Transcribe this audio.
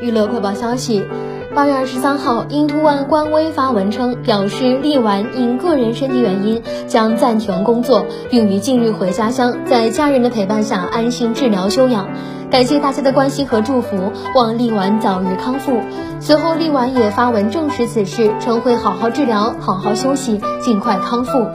娱乐快报消息：八月二十三号，英图万官微发文称，表示力丸因个人身体原因将暂停工作，并于近日回家乡，在家人的陪伴下安心治疗休养。感谢大家的关心和祝福，望力丸早日康复。随后，力丸也发文证实此事，称会好好治疗，好好休息，尽快康复。